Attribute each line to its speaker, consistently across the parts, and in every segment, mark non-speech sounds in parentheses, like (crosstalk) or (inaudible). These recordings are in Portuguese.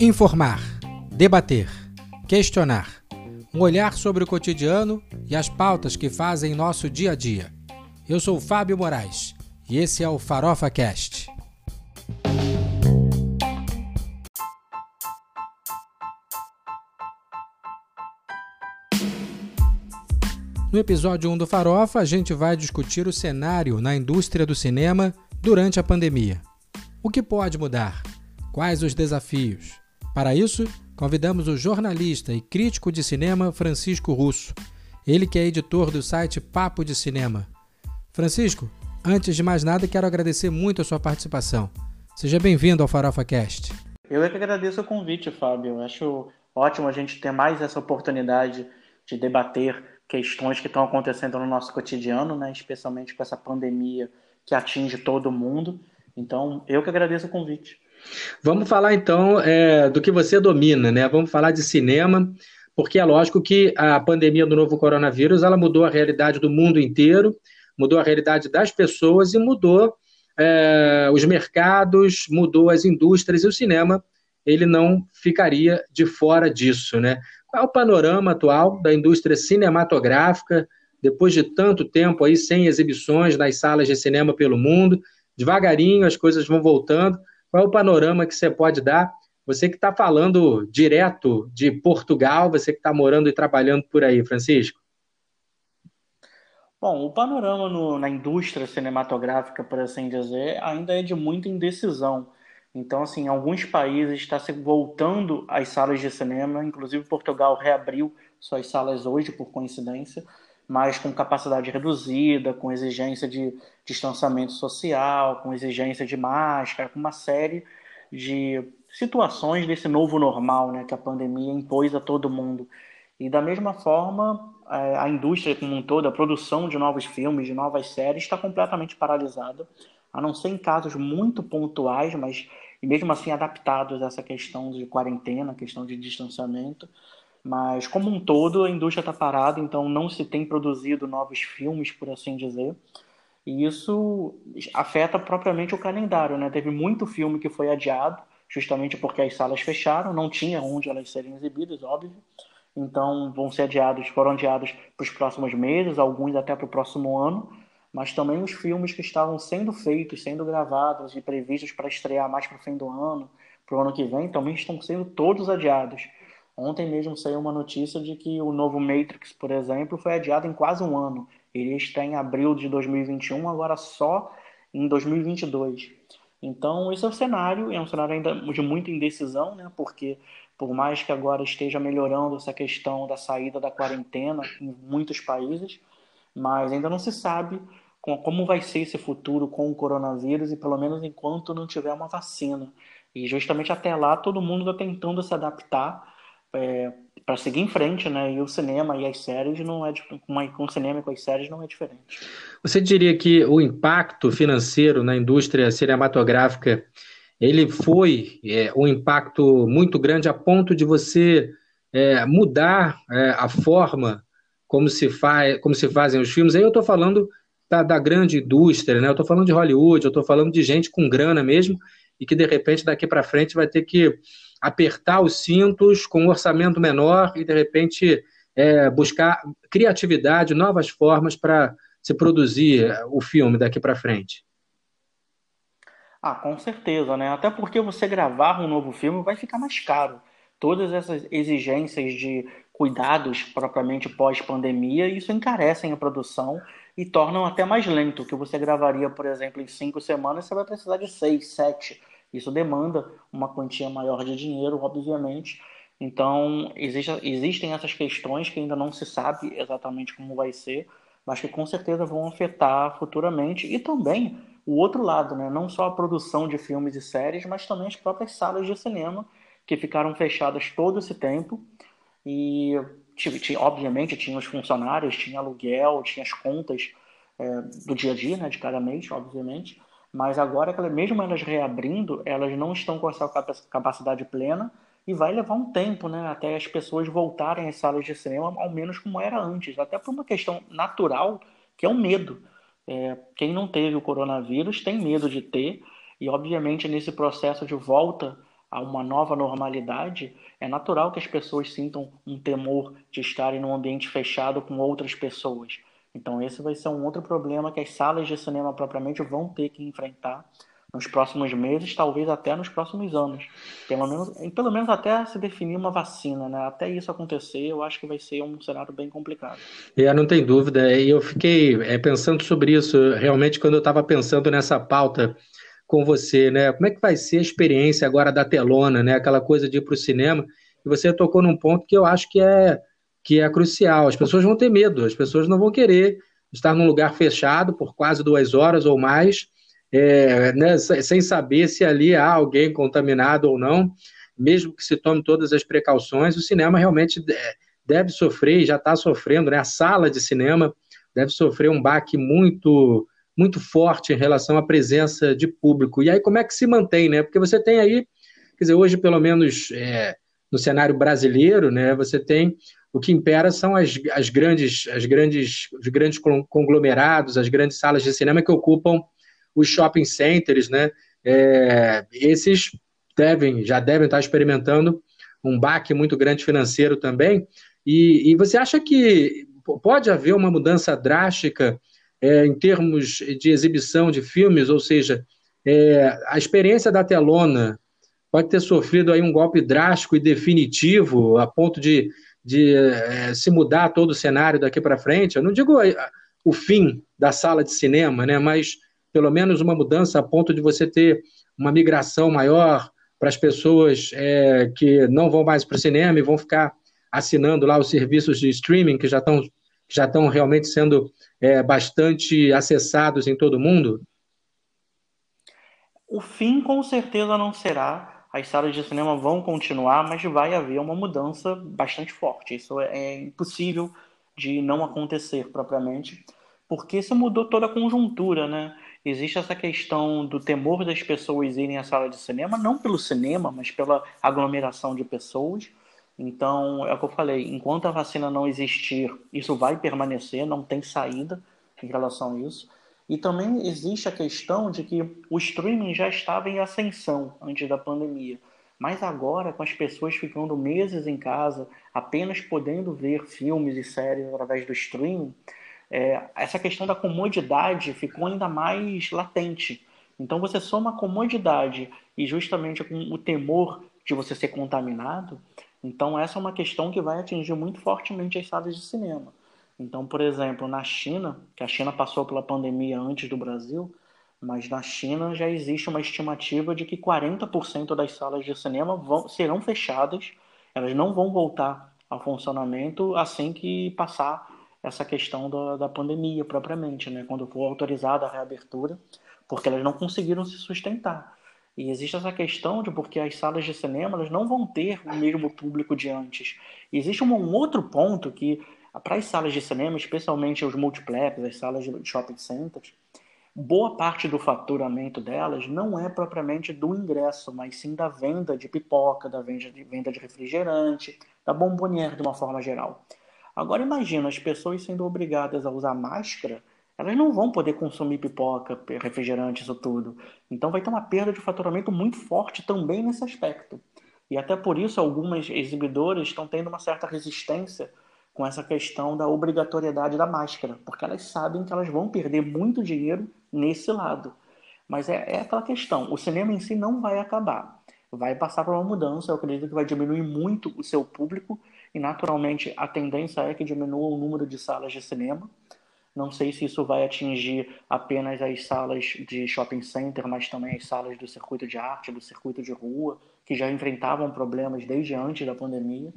Speaker 1: Informar, debater, questionar. Um olhar sobre o cotidiano e as pautas que fazem nosso dia a dia. Eu sou Fábio Moraes e esse é o Farofa Cast. No episódio 1 do Farofa, a gente vai discutir o cenário na indústria do cinema durante a pandemia. O que pode mudar? Quais os desafios? Para isso, convidamos o jornalista e crítico de cinema Francisco Russo, ele que é editor do site Papo de Cinema. Francisco, antes de mais nada, quero agradecer muito a sua participação. Seja bem-vindo ao Farofa Cast.
Speaker 2: Eu é que agradeço o convite, Fábio. Acho ótimo a gente ter mais essa oportunidade de debater questões que estão acontecendo no nosso cotidiano, né? especialmente com essa pandemia que atinge todo mundo. Então, eu que agradeço o convite.
Speaker 1: Vamos falar então é, do que você domina, né? Vamos falar de cinema, porque é lógico que a pandemia do novo coronavírus ela mudou a realidade do mundo inteiro, mudou a realidade das pessoas e mudou é, os mercados, mudou as indústrias e o cinema ele não ficaria de fora disso, né? Qual é o panorama atual da indústria cinematográfica, depois de tanto tempo aí sem exibições nas salas de cinema pelo mundo? Devagarinho as coisas vão voltando. Qual é o panorama que você pode dar? Você que está falando direto de Portugal, você que está morando e trabalhando por aí, Francisco.
Speaker 2: Bom, o panorama no, na indústria cinematográfica, por assim dizer, ainda é de muita indecisão. Então, assim, alguns países está se voltando às salas de cinema, inclusive Portugal reabriu suas salas hoje, por coincidência, mas com capacidade reduzida, com exigência de distanciamento social, com exigência de máscara, com uma série de situações desse novo normal né, que a pandemia impôs a todo mundo. E da mesma forma, a indústria como um todo, a produção de novos filmes, de novas séries, está completamente paralisada a não ser em casos muito pontuais, mas mesmo assim adaptados a essa questão de quarentena, questão de distanciamento. Mas como um todo, a indústria está parada, então não se tem produzido novos filmes, por assim dizer. E isso afeta propriamente o calendário, né? Teve muito filme que foi adiado, justamente porque as salas fecharam, não tinha onde elas serem exibidas, óbvio. Então vão ser adiados, foram adiados para os próximos meses, alguns até para o próximo ano mas também os filmes que estavam sendo feitos, sendo gravados e previstos para estrear mais para o fim do ano, para o ano que vem, também estão sendo todos adiados. Ontem mesmo saiu uma notícia de que o novo Matrix, por exemplo, foi adiado em quase um ano. Ele está em abril de 2021, agora só em 2022. Então, esse é o cenário, é um cenário ainda de muita indecisão, né? porque por mais que agora esteja melhorando essa questão da saída da quarentena em muitos países, mas ainda não se sabe como vai ser esse futuro com o coronavírus e pelo menos enquanto não tiver uma vacina. E justamente até lá todo mundo está tentando se adaptar é, para seguir em frente, né? E o cinema e as séries não é com o cinema e com as séries não é diferente.
Speaker 1: Você diria que o impacto financeiro na indústria cinematográfica ele foi é, um impacto muito grande a ponto de você é, mudar é, a forma como se, faz, como se fazem os filmes. Aí eu estou falando da, da, grande indústria, né? Eu estou falando de Hollywood, eu estou falando de gente com grana mesmo e que de repente daqui para frente vai ter que apertar os cintos com um orçamento menor e de repente é, buscar criatividade, novas formas para se produzir o filme daqui para frente.
Speaker 2: Ah, com certeza, né? Até porque você gravar um novo filme vai ficar mais caro. Todas essas exigências de cuidados propriamente pós-pandemia, isso encarecem a produção e tornam até mais lento. O que você gravaria, por exemplo, em cinco semanas, você vai precisar de seis, sete. Isso demanda uma quantia maior de dinheiro, obviamente. Então, existe, existem essas questões que ainda não se sabe exatamente como vai ser, mas que com certeza vão afetar futuramente. E também o outro lado, né? não só a produção de filmes e séries, mas também as próprias salas de cinema que ficaram fechadas todo esse tempo e, obviamente, tinha os funcionários, tinha aluguel, tinha as contas é, do dia a dia, né, de cada mês, obviamente. Mas agora, mesmo elas reabrindo, elas não estão com essa capacidade plena e vai levar um tempo, né, até as pessoas voltarem às salas de cinema, ao menos como era antes, até por uma questão natural, que é o medo. É, quem não teve o coronavírus tem medo de ter, E, obviamente, nesse processo de volta a uma nova normalidade, é natural que as pessoas sintam um temor de estarem num ambiente fechado com outras pessoas. Então, esse vai ser um outro problema que as salas de cinema propriamente vão ter que enfrentar nos próximos meses, talvez até nos próximos anos. Pelo menos, pelo menos até se definir uma vacina, né? Até isso acontecer, eu acho que vai ser um cenário bem complicado.
Speaker 1: É, não tem dúvida. E eu fiquei é, pensando sobre isso, realmente, quando eu estava pensando nessa pauta com você, né? Como é que vai ser a experiência agora da telona, né? Aquela coisa de ir para o cinema. E você tocou num ponto que eu acho que é, que é crucial. As pessoas vão ter medo, as pessoas não vão querer estar num lugar fechado por quase duas horas ou mais é, né, sem saber se ali há alguém contaminado ou não, mesmo que se tome todas as precauções, o cinema realmente deve sofrer e já está sofrendo, né? A sala de cinema deve sofrer um baque muito muito forte em relação à presença de público. E aí como é que se mantém, né? Porque você tem aí, quer dizer, hoje pelo menos é, no cenário brasileiro, né? Você tem o que impera são as, as grandes as grandes os grandes conglomerados, as grandes salas de cinema que ocupam os shopping centers, né? É, esses devem, já devem estar experimentando um baque muito grande financeiro também. E, e você acha que pode haver uma mudança drástica é, em termos de exibição de filmes, ou seja, é, a experiência da telona pode ter sofrido aí um golpe drástico e definitivo a ponto de, de é, se mudar todo o cenário daqui para frente. Eu não digo o fim da sala de cinema, né, mas pelo menos uma mudança a ponto de você ter uma migração maior para as pessoas é, que não vão mais para o cinema e vão ficar assinando lá os serviços de streaming que já estão já estão realmente sendo é, bastante acessados em todo o mundo?
Speaker 2: O fim com certeza não será. As salas de cinema vão continuar, mas vai haver uma mudança bastante forte. Isso é, impossível de não acontecer propriamente, porque isso mudou toda a conjuntura, né? existe essa questão do temor das pessoas irem à sala de cinema, não pelo cinema, mas pela aglomeração de pessoas. Então, é o que eu falei, enquanto a vacina não existir, isso vai permanecer, não tem saída em relação a isso. E também existe a questão de que o streaming já estava em ascensão antes da pandemia. Mas agora, com as pessoas ficando meses em casa, apenas podendo ver filmes e séries através do streaming, é, essa questão da comodidade ficou ainda mais latente. Então você soma a comodidade e justamente com o temor de você ser contaminado, então essa é uma questão que vai atingir muito fortemente as salas de cinema. Então, por exemplo, na China, que a China passou pela pandemia antes do Brasil, mas na China já existe uma estimativa de que 40% das salas de cinema vão, serão fechadas, elas não vão voltar ao funcionamento assim que passar essa questão da, da pandemia propriamente, né? quando for autorizada a reabertura, porque elas não conseguiram se sustentar. E existe essa questão de porque as salas de cinema elas não vão ter o mesmo público de antes. E existe um, um outro ponto que, para as salas de cinema, especialmente os multiplex, as salas de shopping centers, boa parte do faturamento delas não é propriamente do ingresso, mas sim da venda de pipoca, da venda de, venda de refrigerante, da bombonière de uma forma geral. Agora imagina as pessoas sendo obrigadas a usar máscara, elas não vão poder consumir pipoca, refrigerante, isso tudo. Então vai ter uma perda de faturamento muito forte também nesse aspecto. E até por isso algumas exibidoras estão tendo uma certa resistência com essa questão da obrigatoriedade da máscara, porque elas sabem que elas vão perder muito dinheiro nesse lado. Mas é, é aquela questão, o cinema em si não vai acabar. Vai passar por uma mudança, eu acredito que vai diminuir muito o seu público, e naturalmente a tendência é que diminua o número de salas de cinema. Não sei se isso vai atingir apenas as salas de shopping center, mas também as salas do circuito de arte, do circuito de rua, que já enfrentavam problemas desde antes da pandemia.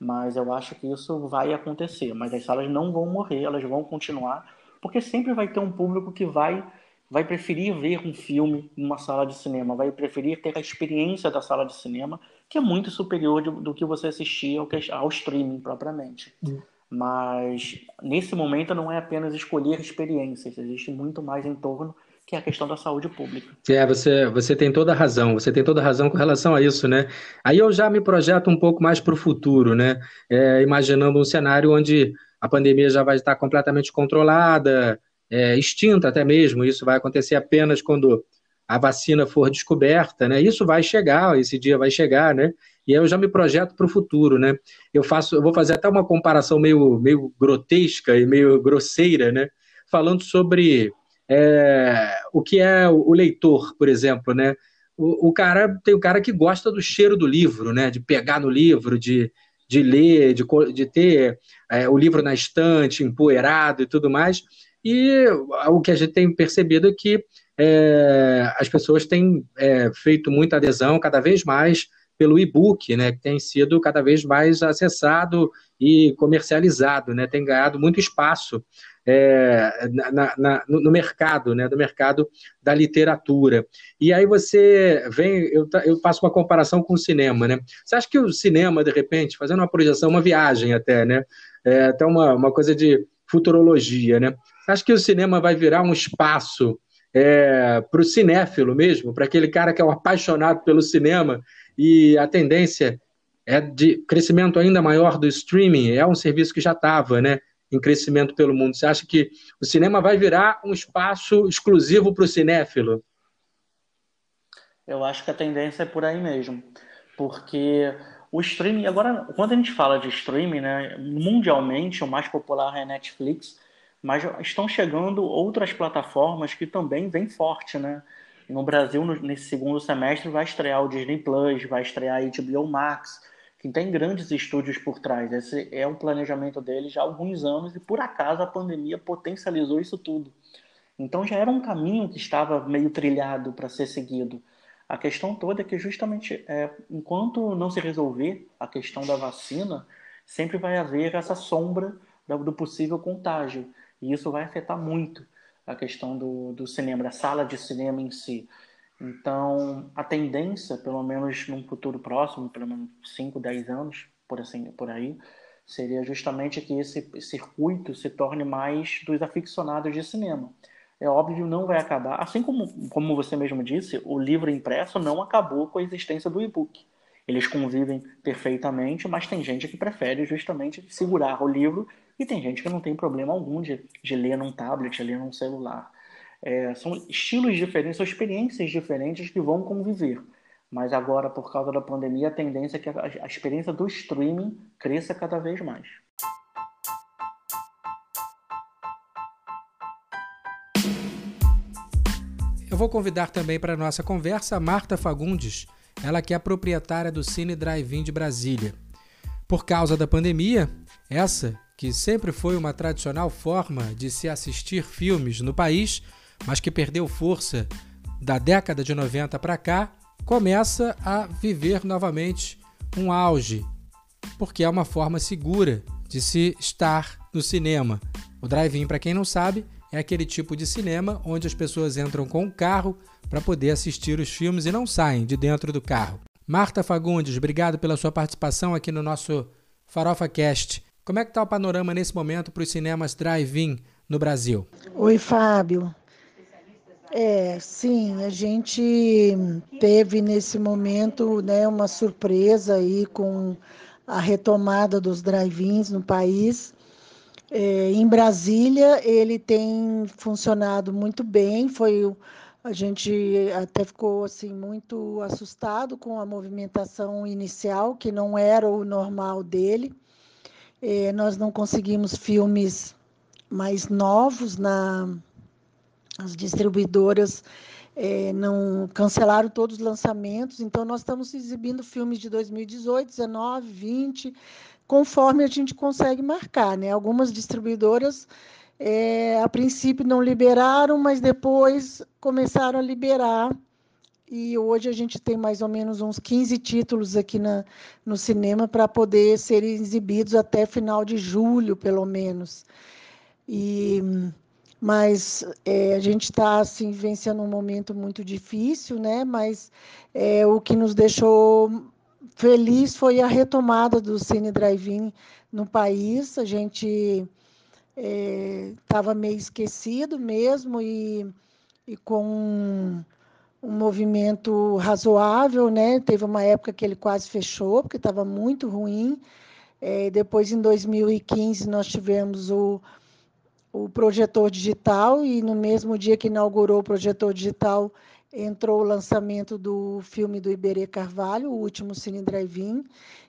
Speaker 2: Mas eu acho que isso vai acontecer. Mas as salas não vão morrer, elas vão continuar, porque sempre vai ter um público que vai vai preferir ver um filme numa sala de cinema, vai preferir ter a experiência da sala de cinema que é muito superior de, do que você assistir ao, ao streaming propriamente. Uhum. Mas nesse momento não é apenas escolher experiências, existe muito mais em torno que é a questão da saúde pública.
Speaker 1: É, você, você tem toda a razão, você tem toda a razão com relação a isso, né? Aí eu já me projeto um pouco mais para o futuro, né? É, imaginando um cenário onde a pandemia já vai estar completamente controlada, é, extinta até mesmo, isso vai acontecer apenas quando a vacina for descoberta, né? Isso vai chegar, esse dia vai chegar, né? E eu já me projeto para o futuro, né? Eu faço, eu vou fazer até uma comparação meio, meio grotesca e meio grosseira, né? Falando sobre é, o que é o leitor, por exemplo, né? O, o, cara tem o cara que gosta do cheiro do livro, né? De pegar no livro, de, de ler, de, de ter é, o livro na estante, empoeirado e tudo mais. E o que a gente tem percebido é que é, as pessoas têm é, feito muita adesão cada vez mais pelo e-book, né, que tem sido cada vez mais acessado e comercializado, né, tem ganhado muito espaço é, na, na, no mercado, né, do mercado da literatura. E aí você vem, eu, eu faço uma comparação com o cinema, né? Você acha que o cinema, de repente, fazendo uma projeção, uma viagem até, né, é, até uma, uma coisa de futurologia, né? Você acha que o cinema vai virar um espaço é, para o cinéfilo mesmo, para aquele cara que é um apaixonado pelo cinema e a tendência é de crescimento ainda maior do streaming, é um serviço que já estava né, em crescimento pelo mundo. Você acha que o cinema vai virar um espaço exclusivo para o cinéfilo?
Speaker 2: Eu acho que a tendência é por aí mesmo, porque o streaming, agora, quando a gente fala de streaming, né, mundialmente, o mais popular é a Netflix, mas estão chegando outras plataformas que também vêm forte, né? No Brasil, nesse segundo semestre, vai estrear o Disney Plus, vai estrear a HBO Max, que tem grandes estúdios por trás. Esse é um planejamento deles já há alguns anos e, por acaso, a pandemia potencializou isso tudo. Então já era um caminho que estava meio trilhado para ser seguido. A questão toda é que, justamente, é, enquanto não se resolver a questão da vacina, sempre vai haver essa sombra do possível contágio. E isso vai afetar muito a questão do, do cinema, da sala de cinema em si. Então, a tendência, pelo menos num futuro próximo, pelo menos 5, 10 anos, por, assim, por aí, seria justamente que esse circuito se torne mais dos aficionados de cinema. É óbvio, não vai acabar. Assim como, como você mesmo disse, o livro impresso não acabou com a existência do e-book. Eles convivem perfeitamente, mas tem gente que prefere justamente segurar o livro e tem gente que não tem problema algum de, de ler num tablet, ler num celular. É, são estilos diferentes, são experiências diferentes que vão conviver. Mas agora, por causa da pandemia, a tendência é que a, a experiência do streaming cresça cada vez mais.
Speaker 1: Eu vou convidar também para a nossa conversa a Marta Fagundes, ela que é proprietária do Cine Drive-In de Brasília. Por causa da pandemia, essa que sempre foi uma tradicional forma de se assistir filmes no país, mas que perdeu força da década de 90 para cá, começa a viver novamente um auge, porque é uma forma segura de se estar no cinema. O drive-in, para quem não sabe, é aquele tipo de cinema onde as pessoas entram com o carro para poder assistir os filmes e não saem de dentro do carro. Marta Fagundes, obrigado pela sua participação aqui no nosso Farofa Cast. Como é que está o panorama nesse momento para os cinemas drive-in no Brasil?
Speaker 3: Oi, Fábio. É, sim, a gente teve nesse momento né, uma surpresa aí com a retomada dos drive-ins no país. É, em Brasília, ele tem funcionado muito bem. Foi a gente até ficou assim muito assustado com a movimentação inicial, que não era o normal dele. É, nós não conseguimos filmes mais novos na as distribuidoras é, não cancelaram todos os lançamentos, então nós estamos exibindo filmes de 2018, 19, 20, conforme a gente consegue marcar, né? Algumas distribuidoras é, a princípio não liberaram, mas depois começaram a liberar e hoje a gente tem mais ou menos uns 15 títulos aqui na, no cinema para poder serem exibidos até final de julho, pelo menos. E, mas é, a gente está assim, vencendo um momento muito difícil, né? mas é, o que nos deixou feliz foi a retomada do Cine Drive-In no país. A gente estava é, meio esquecido mesmo e, e com um movimento razoável, né? Teve uma época que ele quase fechou, porque estava muito ruim. Depois, em 2015, nós tivemos o, o projetor digital e no mesmo dia que inaugurou o projetor digital entrou o lançamento do filme do Iberê Carvalho, o último Cine Drive-In,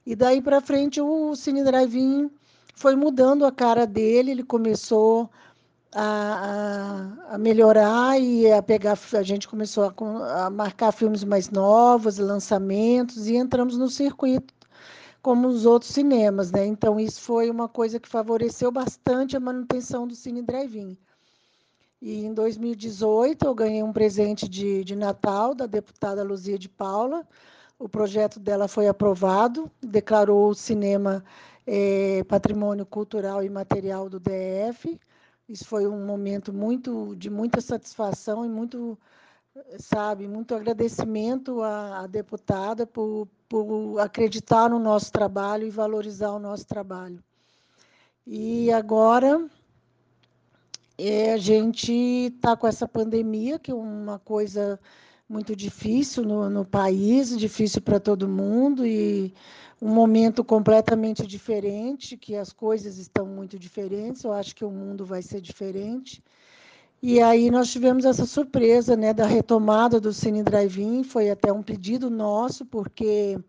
Speaker 3: e daí para frente o Cine Drive-In foi mudando a cara dele, ele começou a, a, melhorar e a pegar, a gente começou a, a marcar filmes mais novos, lançamentos, e entramos no circuito como os outros cinemas, né? Então isso foi uma coisa que favoreceu bastante a manutenção do Cine Drive-In. E em 2018 eu ganhei um presente de, de Natal da deputada Luzia de Paula. O projeto dela foi aprovado, declarou o cinema é, patrimônio cultural e material do DF. Isso foi um momento muito de muita satisfação e muito, sabe, muito agradecimento à, à deputada por, por acreditar no nosso trabalho e valorizar o nosso trabalho. E agora é, a gente está com essa pandemia, que é uma coisa muito difícil no, no país, difícil para todo mundo, e um momento completamente diferente, que as coisas estão muito diferentes, eu acho que o mundo vai ser diferente. E aí nós tivemos essa surpresa né, da retomada do Cine Drive-In, foi até um pedido nosso, porque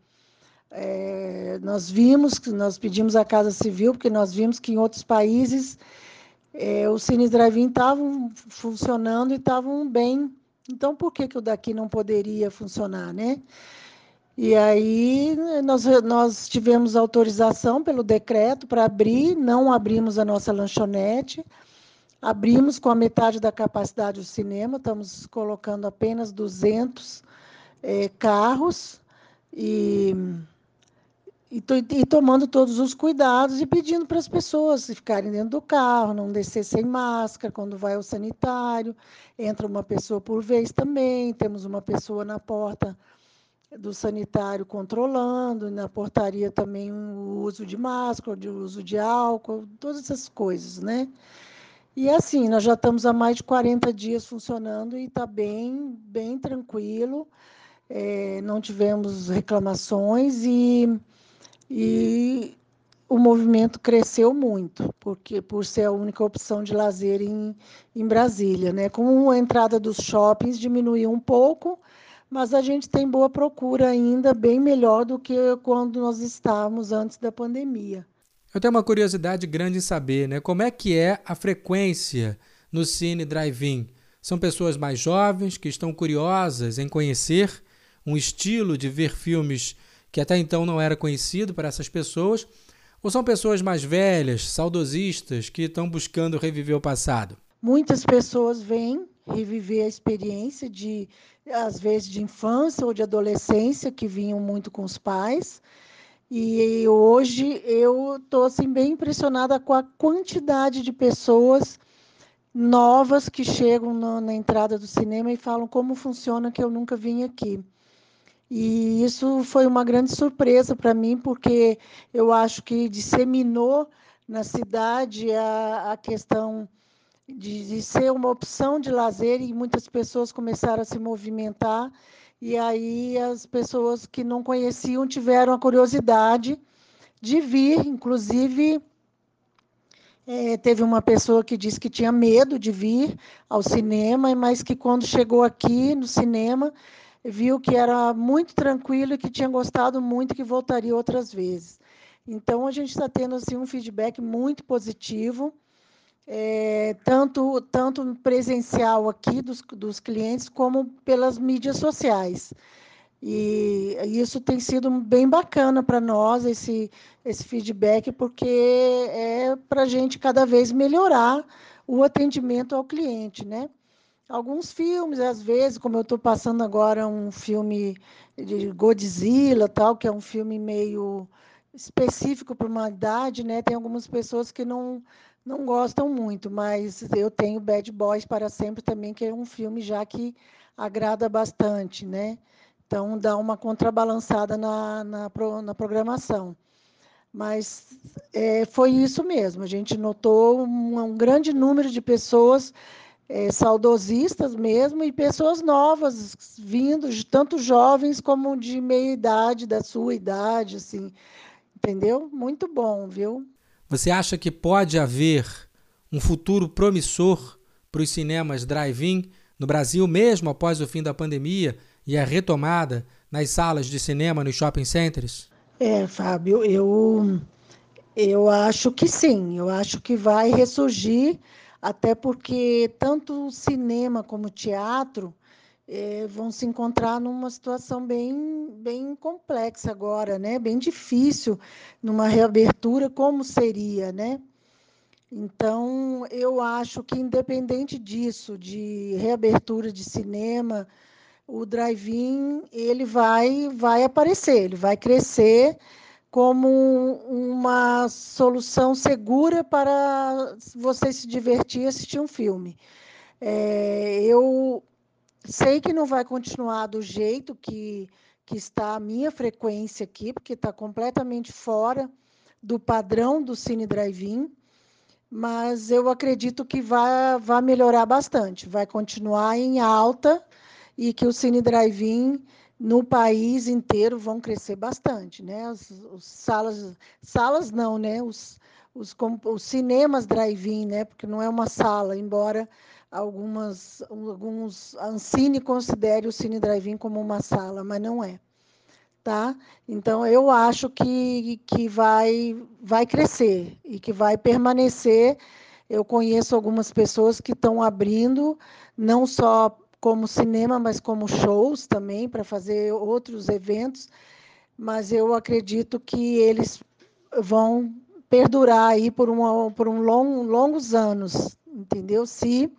Speaker 3: é, nós vimos, nós pedimos à Casa Civil, porque nós vimos que em outros países é, os cines drive-in estavam funcionando e estavam bem. Então, por que, que o daqui não poderia funcionar, né? E aí nós, nós tivemos autorização pelo decreto para abrir, não abrimos a nossa lanchonete, abrimos com a metade da capacidade do cinema, estamos colocando apenas 200 é, carros e e, to, e, tomando todos os cuidados e pedindo para as pessoas ficarem dentro do carro, não descer sem máscara quando vai ao sanitário. Entra uma pessoa por vez também, temos uma pessoa na porta do sanitário controlando, na portaria também o uso de máscara, o uso de álcool, todas essas coisas, né? E assim, nós já estamos há mais de 40 dias funcionando e está bem, bem tranquilo, é, não tivemos reclamações e e o movimento cresceu muito, porque por ser a única opção de lazer em, em Brasília. Né? Com a entrada dos shoppings diminuiu um pouco, mas a gente tem boa procura ainda, bem melhor do que quando nós estávamos antes da pandemia.
Speaker 1: Eu tenho uma curiosidade grande em saber, né? Como é que é a frequência no Cine Drive-In? São pessoas mais jovens que estão curiosas em conhecer um estilo de ver filmes que até então não era conhecido para essas pessoas, ou são pessoas mais velhas, saudosistas, que estão buscando reviver o passado?
Speaker 3: Muitas pessoas vêm reviver a experiência de, às vezes, de infância ou de adolescência, que vinham muito com os pais. E hoje eu estou assim, bem impressionada com a quantidade de pessoas novas que chegam na, na entrada do cinema e falam como funciona que eu nunca vim aqui. E isso foi uma grande surpresa para mim, porque eu acho que disseminou na cidade a, a questão de, de, ser uma opção de lazer e muitas pessoas começaram a se movimentar. E aí as pessoas que não conheciam tiveram a curiosidade de vir, inclusive. É, teve uma pessoa que disse que tinha medo de vir ao cinema, mas que quando chegou aqui no cinema viu que era muito tranquilo e que tinha gostado muito e que voltaria outras vezes. Então, a gente está tendo assim, um feedback muito positivo, é, tanto, tanto presencial aqui dos, dos clientes, como pelas mídias sociais. E isso tem sido bem bacana para nós, esse, esse feedback, porque é para a gente cada vez melhorar o atendimento ao cliente, né? alguns filmes, às vezes, como eu estou passando agora um filme de Godzilla, tal, que é um filme meio específico para uma idade, né? Tem algumas pessoas que não não gostam muito, mas eu tenho Bad Boys para sempre também, que é um filme já que agrada bastante, né? Então dá uma contrabalançada na, na, na programação. Mas é, foi isso mesmo, a gente notou um, um grande número de pessoas é, saudosistas mesmo, e pessoas novas vindo, tanto jovens como de meia idade, da sua idade, assim, entendeu? Muito bom, viu?
Speaker 1: Você acha que pode haver um futuro promissor para os cinemas drive-in no Brasil, mesmo após o fim da pandemia e a retomada nas salas de cinema nos shopping centers?
Speaker 3: É, Fábio, eu, eu acho que sim, eu acho que vai ressurgir, até porque tanto o cinema como o teatro é, vão se encontrar numa situação bem, bem complexa agora, né? bem difícil numa reabertura, como seria, né? Então, eu acho que, independente disso, de reabertura de cinema, o drive-in ele vai, vai aparecer, ele vai crescer como uma solução segura para você se divertir e assistir um filme. É, eu sei que não vai continuar do jeito que, que está a minha frequência aqui, porque está completamente fora do padrão do Cine Drive-In, mas eu acredito que vai, vai melhorar bastante, vai continuar em alta e que o Cine Drive-In no país inteiro vão crescer bastante, né? As, os salas, salas não, né? Os, os, os cinemas drive-in, né? Porque não é uma sala, embora algumas, alguns Ancine considere o Cine Drive-In como uma sala, mas não é. Tá? Então, eu acho que, que vai, vai crescer e que vai permanecer. Eu conheço algumas pessoas que estão abrindo, não só como cinema, mas como shows também, para fazer outros eventos. Mas eu acredito que eles vão perdurar aí por, uma, por um long, longos anos, entendeu? Se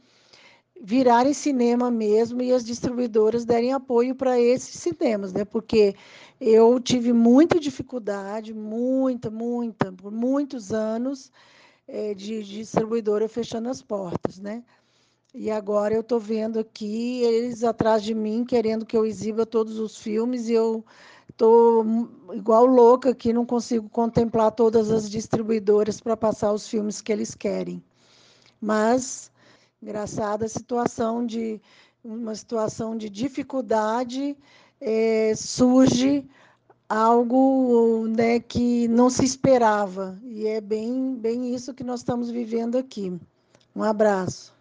Speaker 3: virarem cinema mesmo e as distribuidoras derem apoio para esses cinemas, né? Porque eu tive muita dificuldade, muita, muita, por muitos anos, é, de, de distribuidora fechando as portas, né? E agora eu estou vendo aqui eles atrás de mim querendo que eu exiba todos os filmes e eu estou igual louca aqui, não consigo contemplar todas as distribuidoras para passar os filmes que eles querem. Mas engraçada situação de uma situação de dificuldade é, surge algo né, que não se esperava e é bem bem isso que nós estamos vivendo aqui. Um abraço.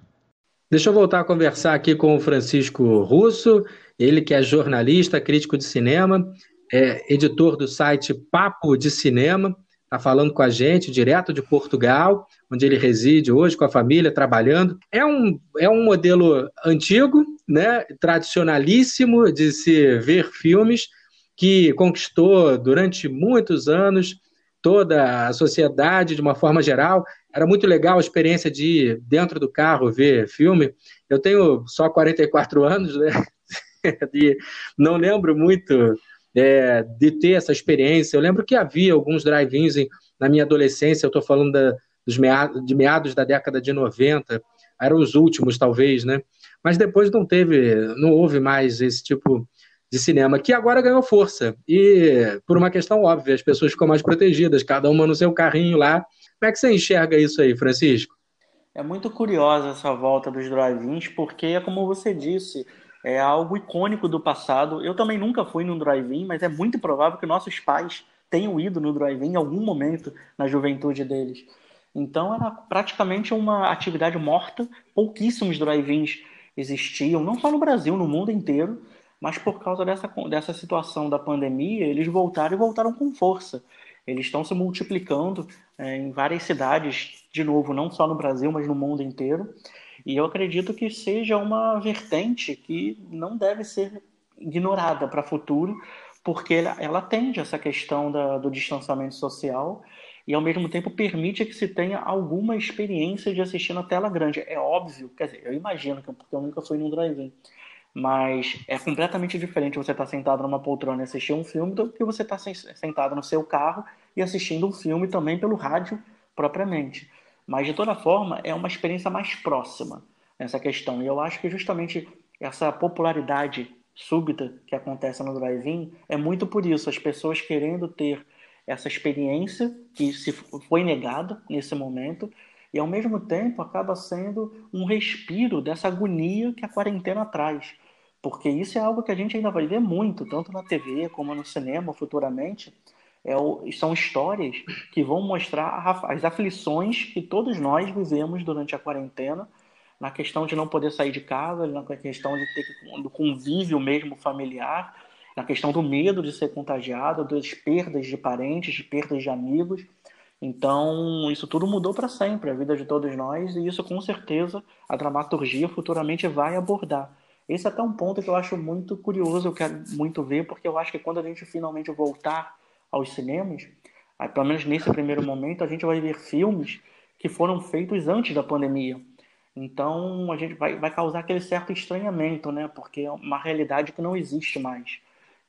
Speaker 1: Deixa eu voltar a conversar aqui com o Francisco Russo, ele que é jornalista, crítico de cinema, é editor do site Papo de Cinema, está falando com a gente direto de Portugal, onde ele reside hoje com a família, trabalhando. É um, é um modelo antigo, né, tradicionalíssimo de se ver filmes, que conquistou durante muitos anos toda a sociedade de uma forma geral. Era muito legal a experiência de ir dentro do carro ver filme. Eu tenho só 44 anos, né? (laughs) e não lembro muito é, de ter essa experiência. Eu lembro que havia alguns drive-ins na minha adolescência, eu estou falando da, dos meados, de meados da década de 90, eram os últimos, talvez, né? Mas depois não teve, não houve mais esse tipo de cinema, que agora ganhou força. E por uma questão óbvia, as pessoas ficam mais protegidas, cada uma no seu carrinho lá. Como é que você enxerga isso aí, Francisco?
Speaker 2: É muito curiosa essa volta dos drive-ins, porque é como você disse, é algo icônico do passado. Eu também nunca fui num drive-in, mas é muito provável que nossos pais tenham ido no drive-in em algum momento na juventude deles. Então era praticamente uma atividade morta, pouquíssimos drive-ins existiam, não só no Brasil, no mundo inteiro. Mas por causa dessa, dessa situação da pandemia, eles voltaram e voltaram com força. Eles estão se multiplicando é, em várias cidades, de novo, não só no Brasil, mas no mundo inteiro. E eu acredito que seja uma vertente que não deve ser ignorada para o futuro, porque ela, ela atende essa questão da, do distanciamento social e ao mesmo tempo permite que se tenha alguma experiência de assistir na tela grande. É óbvio, quer dizer, eu imagino, porque eu nunca fui num drive-in, mas é completamente diferente você estar tá sentado numa poltrona e assistir um filme do que você estar tá sentado no seu carro e assistindo um filme também pelo rádio propriamente. Mas de toda forma, é uma experiência mais próxima nessa questão. E eu acho que justamente essa popularidade súbita que acontece no drive-in é muito por isso, as pessoas querendo ter essa experiência que se foi negada nesse momento e ao mesmo tempo acaba sendo um respiro dessa agonia que a quarentena traz. Porque isso é algo que a gente ainda vai ver muito, tanto na TV como no cinema futuramente, É o, são histórias que vão mostrar as aflições que todos nós vivemos durante a quarentena, na questão de não poder sair de casa, na questão de ter do convívio mesmo familiar, na questão do medo de ser contagiado, das perdas de parentes, de perdas de amigos. Então, isso tudo mudou para sempre, a vida de todos nós, e isso com certeza a dramaturgia futuramente vai abordar. Esse é até um ponto que eu acho muito curioso, eu quero muito ver, porque eu acho que quando a gente finalmente voltar aos cinemas, pelo menos nesse primeiro momento, a gente vai ver filmes que foram feitos antes da pandemia. Então, a gente vai, vai causar aquele certo estranhamento, né? Porque é uma realidade que não existe mais.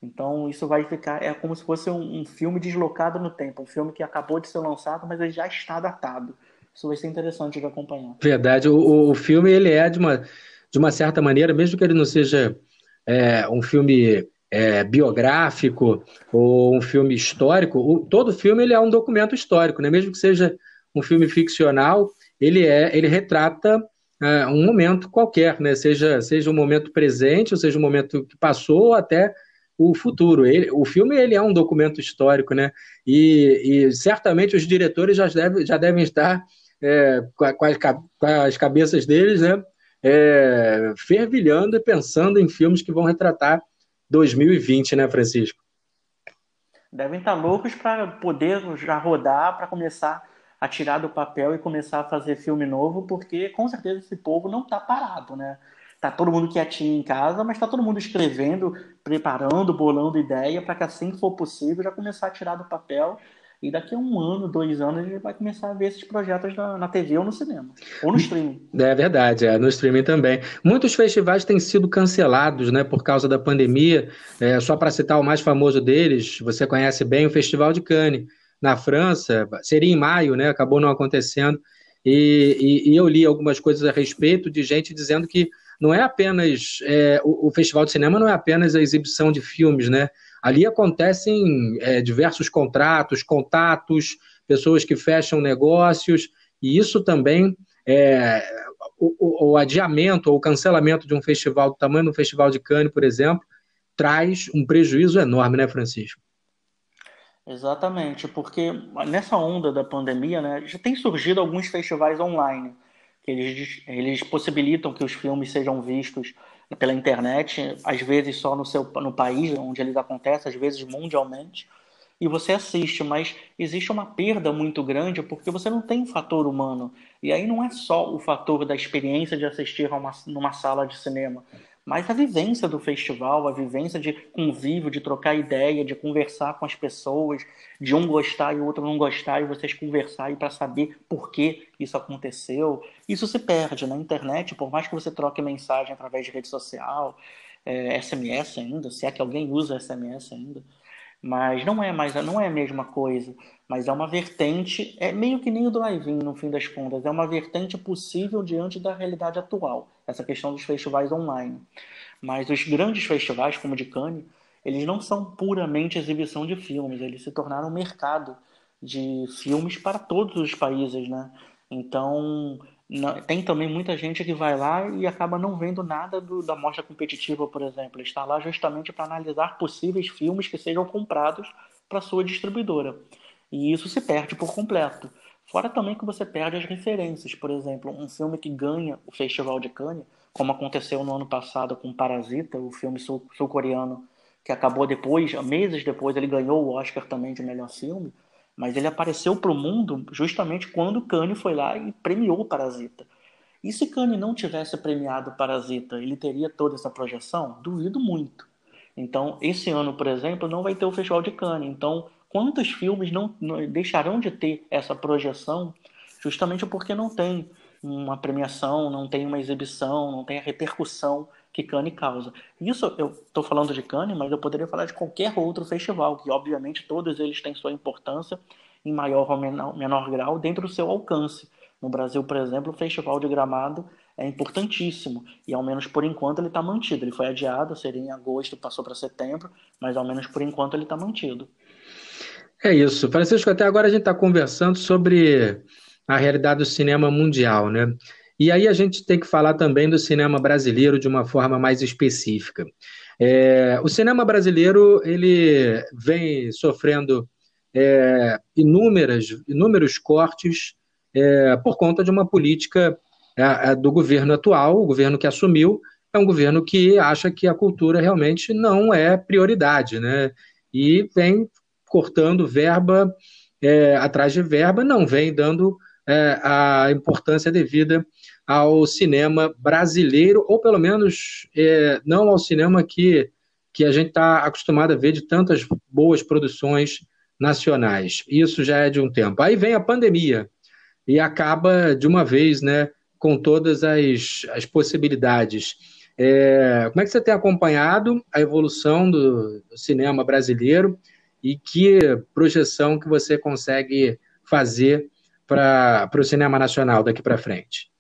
Speaker 2: Então isso vai ficar é como se fosse um, um, filme deslocado no tempo, um filme que acabou de ser lançado, mas ele já está datado. Isso vai ser interessante de acompanhar.
Speaker 1: Verdade, o, o filme ele é de uma de uma certa maneira, mesmo que ele não seja é, um filme é, biográfico ou um filme histórico, o, todo filme ele é um documento histórico, né? Mesmo que seja um filme ficcional, ele é ele retrata é, um momento qualquer, né? Seja seja um momento presente, ou seja um momento que passou, ou até o futuro. Ele, o filme ele é um documento histórico, né? E, e certamente os diretores já, deve, já devem estar é, com, a, com, as, cabeças deles, né? É, fervilhando e pensando em filmes que vão retratar 2020, né, Francisco?
Speaker 2: Devem estar loucos para poder já rodar, para começar a tirar do papel e começar a fazer filme novo, porque com certeza esse povo não está parado, né? Tá todo mundo quietinho em casa, mas tá todo mundo escrevendo, preparando, bolando ideia para que assim que for possível já começar a tirar do papel. E daqui a um ano, dois anos, a gente vai começar a ver esses projetos na, na TV ou no cinema. Ou no streaming.
Speaker 1: É verdade, é, no streaming também. Muitos festivais têm sido cancelados né, por causa da pandemia. É, só para citar o mais famoso deles, você conhece bem o Festival de Cannes, na França. Seria em maio, né? Acabou não acontecendo. E, e, e eu li algumas coisas a respeito de gente dizendo que não é apenas é, o, o, festival de cinema não é apenas a exibição de filmes, né? Ali acontecem é, diversos contratos, contatos, pessoas que fecham negócios e isso também é, o, o, adiamento ou cancelamento de um festival do tamanho do Festival de Cannes, por exemplo, traz um prejuízo enorme, né, Francisco?
Speaker 2: Exatamente, porque nessa onda da pandemia, né, já tem surgido alguns festivais online que eles, eles possibilitam que os filmes sejam vistos pela internet, às vezes só no seu no país onde eles acontecem, às vezes mundialmente, e você assiste, mas existe uma perda muito grande porque você não tem fator humano. E aí não é só o fator da experiência de assistir a uma, numa sala de cinema, mas a vivência do festival, a vivência de convívio, de trocar ideia, de conversar com as pessoas, de um gostar e o outro não gostar, e vocês conversarem para saber por que isso aconteceu. Isso se perde na internet, por mais que você troque mensagem através de rede social, é, SMS ainda, se é que alguém usa SMS ainda. Mas não é mais, não é a mesma coisa mas é uma vertente, é meio que nem o drive-in no fim das contas, é uma vertente possível diante da realidade atual, essa questão dos festivais online. Mas os grandes festivais, como o de Cannes, eles não são puramente exibição de filmes, eles se tornaram um mercado de filmes para todos os países, né? Então, tem também muita gente que vai lá e acaba não vendo nada do, da mostra competitiva, por exemplo. Está lá justamente para analisar possíveis filmes que sejam comprados para sua distribuidora. E isso se perde por completo. Fora também que você perde as referências. Por exemplo, um filme que ganha o Festival de Cannes, como aconteceu no ano passado com Parasita, o filme sul-coreano, que acabou depois, meses depois, ele ganhou o Oscar também de melhor filme, mas ele apareceu para o mundo justamente quando Cannes foi lá e premiou o Parasita. E se Cannes não tivesse premiado o Parasita, ele teria toda essa projeção? Duvido muito. Então, esse ano, por exemplo, não vai ter o Festival de Cannes. Então, quantos filmes não, não deixarão de ter essa projeção justamente porque não tem uma premiação, não tem uma exibição, não tem a repercussão que Cannes causa. Isso eu estou falando de Cannes, mas eu poderia falar de qualquer outro festival, que obviamente todos eles têm sua importância em maior ou menor, menor grau dentro do seu alcance. No Brasil, por exemplo, o Festival de Gramado é importantíssimo e ao menos por enquanto ele está mantido. Ele foi adiado, seria em agosto, passou para setembro, mas ao menos por enquanto ele está mantido.
Speaker 1: É isso. Francisco, até agora a gente está conversando sobre a realidade do cinema mundial, né? E aí a gente tem que falar também do cinema brasileiro de uma forma mais específica. É, o cinema brasileiro ele vem sofrendo é, inúmeras, inúmeros cortes é, por conta de uma política é, é, do governo atual, o governo que assumiu, é um governo que acha que a cultura realmente não é prioridade, né? E vem cortando verba é, atrás de verba, não vem dando a importância devida ao cinema brasileiro, ou pelo menos é, não ao cinema que, que a gente está acostumado a ver de tantas boas produções nacionais. Isso já é de um tempo. Aí vem a pandemia e acaba de uma vez né, com todas as, as possibilidades. É, como é que você tem acompanhado a evolução do, do cinema brasileiro e que projeção que você consegue fazer para o cinema nacional daqui para frente?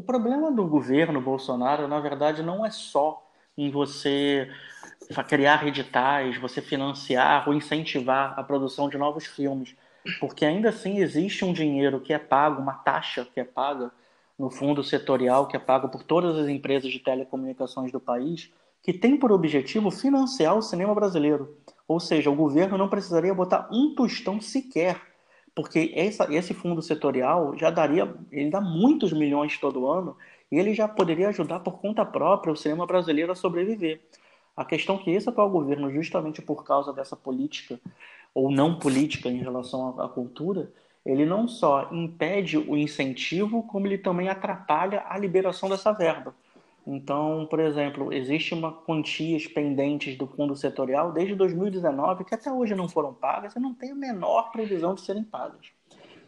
Speaker 2: O problema do governo Bolsonaro, na verdade, não é só em você criar editais, você financiar ou incentivar a produção de novos filmes, porque ainda assim existe um dinheiro que é pago, uma taxa que é paga no fundo setorial, que é pago por todas as empresas de telecomunicações do país, que tem por objetivo financiar o cinema brasileiro. Ou seja, o governo não precisaria botar um tostão sequer, porque essa, esse fundo setorial já daria, ele dá muitos milhões todo ano, e ele já poderia ajudar por conta própria o cinema brasileiro a sobreviver. A questão que esse atual governo, justamente por causa dessa política, ou não política em relação à, à cultura, ele não só impede o incentivo, como ele também atrapalha a liberação dessa verba. Então, por exemplo, existe uma quantias pendentes do fundo setorial desde 2019 que até hoje não foram pagas e não tem a menor previsão de serem pagas.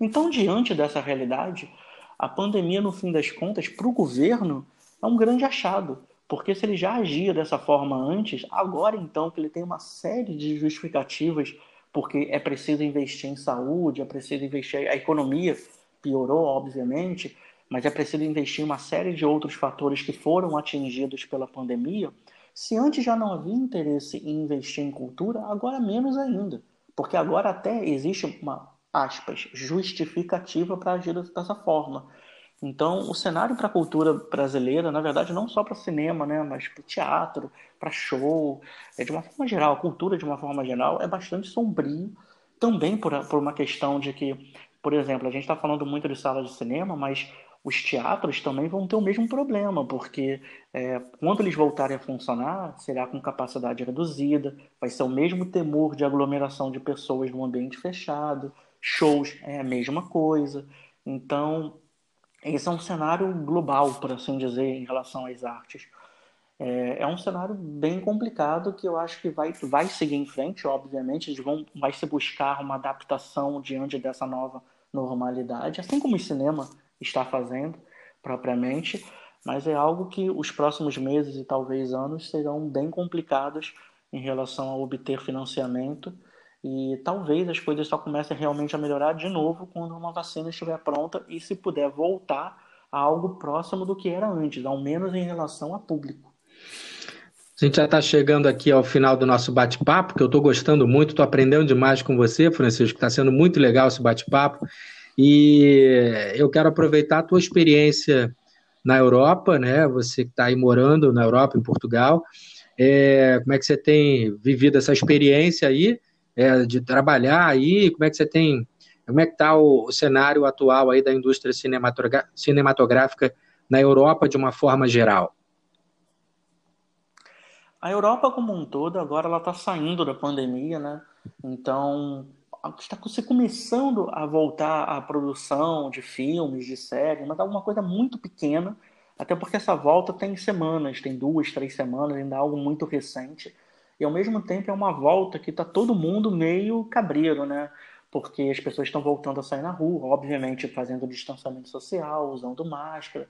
Speaker 2: Então, diante dessa realidade, a pandemia, no fim das contas, para o governo é um grande achado, porque se ele já agia dessa forma antes, agora então que ele tem uma série de justificativas, porque é preciso investir em saúde, é preciso investir. A economia piorou, obviamente, mas é preciso investir em uma série de outros fatores que foram atingidos pela pandemia. Se antes já não havia interesse em investir em cultura, agora menos ainda. Porque agora até existe uma, aspas, justificativa para agir dessa forma. Então, o cenário para a cultura brasileira, na verdade, não só para cinema, né, mas para teatro, para show, é, de uma forma geral, a cultura de uma forma geral é bastante sombrio, também por, por uma questão de que, por exemplo, a gente está falando muito de sala de cinema, mas os teatros também vão ter o mesmo problema, porque é, quando eles voltarem a funcionar, será com capacidade reduzida, vai ser o mesmo temor de aglomeração de pessoas num ambiente fechado, shows é a mesma coisa. Então, esse é um cenário global, por assim dizer, em relação às artes. É, é um cenário bem complicado que eu acho que vai, vai seguir em frente, obviamente, eles vão, vai se buscar uma adaptação diante dessa nova normalidade, assim como o cinema está fazendo propriamente, mas é algo que os próximos meses e talvez anos serão bem complicados em relação a obter financiamento e talvez as coisas só comecem realmente a melhorar de novo quando uma vacina estiver pronta e se puder voltar a algo próximo do que era antes, ao menos em relação a público.
Speaker 1: A gente já está chegando aqui ao final do nosso bate-papo, que eu estou gostando muito, estou aprendendo demais com você, Francisco, está sendo muito legal esse bate-papo. E eu quero aproveitar a tua experiência na Europa, né? Você que está aí morando na Europa, em Portugal. É, como é que você tem vivido essa experiência aí? é, de trabalhar aí? Como é que você tem, como é que está o, o, cenário atual aí da indústria cinematográfica na Europa de uma forma geral?
Speaker 2: A Europa como um todo agora ela está saindo da pandemia, né? Então está se começando a voltar à produção de filmes, de séries, mas é alguma coisa muito pequena, até porque essa volta tem semanas, tem duas, três semanas, ainda é algo muito recente e ao mesmo tempo é uma volta que está todo mundo meio cabreiro, né? Porque as pessoas estão voltando a sair na rua, obviamente fazendo distanciamento social, usando máscara,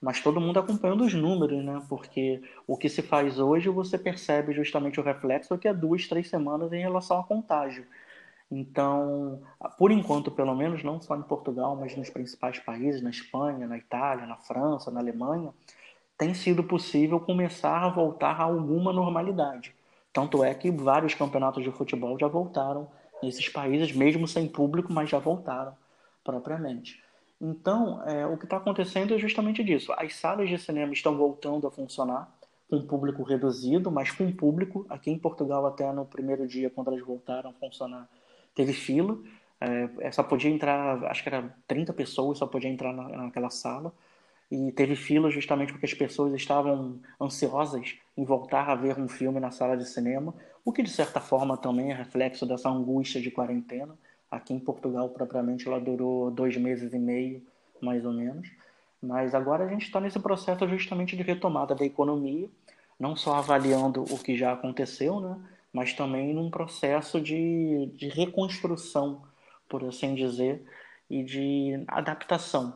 Speaker 2: mas todo mundo acompanhando os números, né? Porque o que se faz hoje você percebe justamente o reflexo daqui a duas, três semanas em relação a contágio. Então, por enquanto, pelo menos, não só em Portugal, mas nos principais países, na Espanha, na Itália, na França, na Alemanha, tem sido possível começar a voltar a alguma normalidade. Tanto é que vários campeonatos de futebol já voltaram nesses países, mesmo sem público, mas já voltaram propriamente. Então, é, o que está acontecendo é justamente disso. As salas de cinema estão voltando a funcionar, com público reduzido, mas com público. Aqui em Portugal, até no primeiro dia, quando elas voltaram a funcionar, teve fila. É, só podia entrar, acho que era 30 pessoas, só podia entrar na, naquela sala. E teve fila justamente porque as pessoas estavam ansiosas em voltar a ver um filme na sala de cinema, o que de certa forma também é reflexo dessa angústia de quarentena. Aqui em Portugal, propriamente, ela durou dois meses e meio, mais ou menos. Mas agora a gente está nesse processo justamente de retomada da economia, não só avaliando o que já aconteceu, né, mas também num processo de, de reconstrução, por assim dizer, e de adaptação.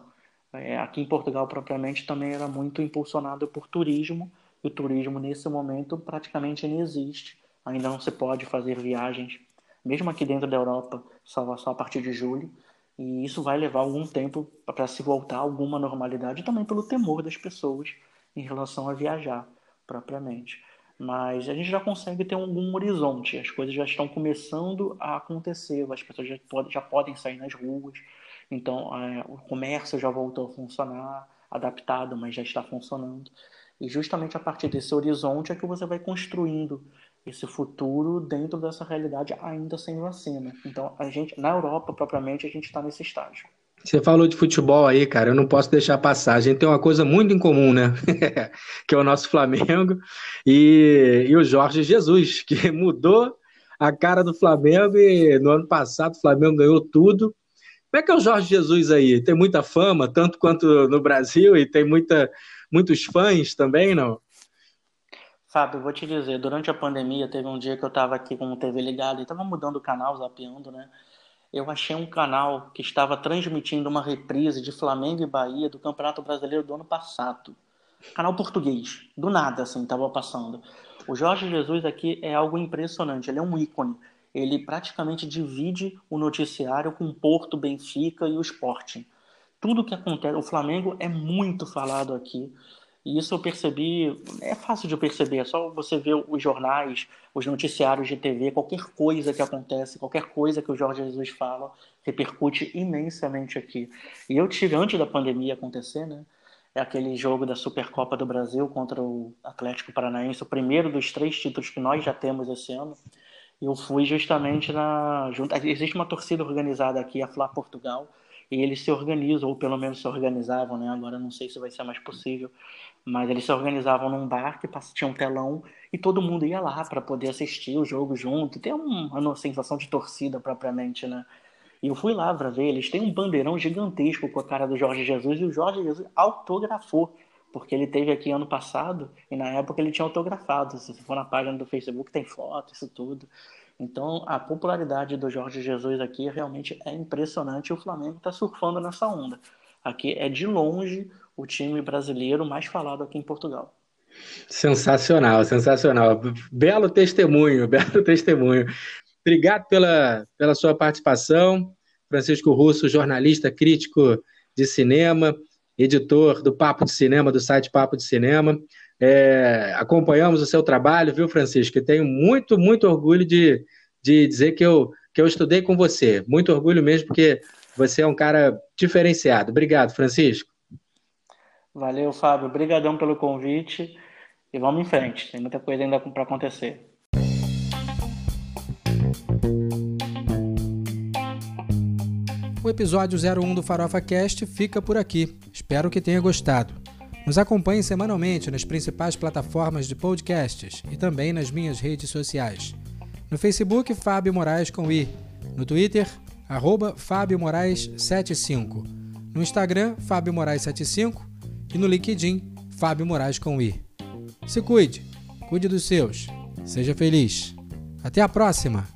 Speaker 2: É, aqui em Portugal, propriamente, também era muito impulsionado por turismo, e o turismo, nesse momento, praticamente não existe. Ainda não se pode fazer viagens, mesmo aqui dentro da Europa, só, só a partir de julho. E isso vai levar algum tempo para se voltar a alguma normalidade, também pelo temor das pessoas em relação a viajar propriamente. Mas a gente já consegue ter algum horizonte, as coisas já estão começando a acontecer, as pessoas já, pode, já podem sair nas ruas, então é, o comércio já voltou a funcionar, adaptado, mas já está funcionando. E justamente a partir desse horizonte é que você vai construindo esse futuro dentro dessa realidade ainda sem vacina. Então, a gente, na Europa propriamente, a gente está nesse estágio.
Speaker 1: Você falou de futebol aí, cara, eu não posso deixar passar. A gente tem uma coisa muito em comum, né? (laughs) que é o nosso Flamengo e, e o Jorge Jesus, que (laughs) mudou a cara do Flamengo e no ano passado o Flamengo ganhou tudo. Como é que é o Jorge Jesus aí? Tem muita fama, tanto quanto no Brasil, e tem muita, muitos fãs também, não?
Speaker 2: Fábio, vou te dizer, durante a pandemia teve um dia que eu estava aqui com o TV ligado e estava mudando o canal, zapeando, né? Eu achei um canal que estava transmitindo uma reprise de Flamengo e Bahia do Campeonato Brasileiro do ano passado. Canal português, do nada, assim, estava passando. O Jorge Jesus aqui é algo impressionante, ele é um ícone. Ele praticamente divide o noticiário com Porto, Benfica e o Sporting. Tudo que acontece, o Flamengo é muito falado aqui. E isso eu percebi, é fácil de perceber, é só você ver os jornais, os noticiários de TV, qualquer coisa que acontece, qualquer coisa que o Jorge Jesus fala, repercute imensamente aqui. E eu tive, antes da pandemia acontecer, né? É aquele jogo da Supercopa do Brasil contra o Atlético Paranaense, o primeiro dos três títulos que nós já temos esse ano. Eu fui justamente na. Existe uma torcida organizada aqui, a Flá Portugal, e eles se organizam, ou pelo menos se organizavam, né? Agora não sei se vai ser mais possível, mas eles se organizavam num bar que tinha um telão e todo mundo ia lá para poder assistir o jogo junto, ter uma, uma sensação de torcida propriamente, né? E eu fui lá para ver, eles têm um bandeirão gigantesco com a cara do Jorge Jesus e o Jorge Jesus autografou, porque ele teve aqui ano passado e na época ele tinha autografado. Se for na página do Facebook, tem foto, isso tudo. Então, a popularidade do Jorge Jesus aqui realmente é impressionante e o Flamengo está surfando nessa onda. Aqui é de longe o time brasileiro mais falado aqui em Portugal.
Speaker 1: Sensacional, sensacional. Belo testemunho, (laughs) belo testemunho. Obrigado pela, pela sua participação. Francisco Russo, jornalista, crítico de cinema, editor do Papo de Cinema, do site Papo de Cinema. É, acompanhamos o seu trabalho, viu, Francisco? E tenho muito, muito orgulho de, de dizer que eu, que eu estudei com você. Muito orgulho mesmo, porque você é um cara diferenciado. Obrigado, Francisco.
Speaker 2: Valeu, Fábio. Obrigadão pelo convite. E vamos em frente. Tem muita coisa ainda para acontecer.
Speaker 4: O episódio 01 do Farofa Cast fica por aqui. Espero que tenha gostado. Nos acompanhe semanalmente nas principais plataformas de podcasts e também nas minhas redes sociais. No Facebook, Fábio Moraes com I. No Twitter, arroba Fábio Moraes 75. No Instagram, Fábio Moraes 75. E no LinkedIn, Fábio Moraes com I. Se cuide, cuide dos seus. Seja feliz. Até a próxima!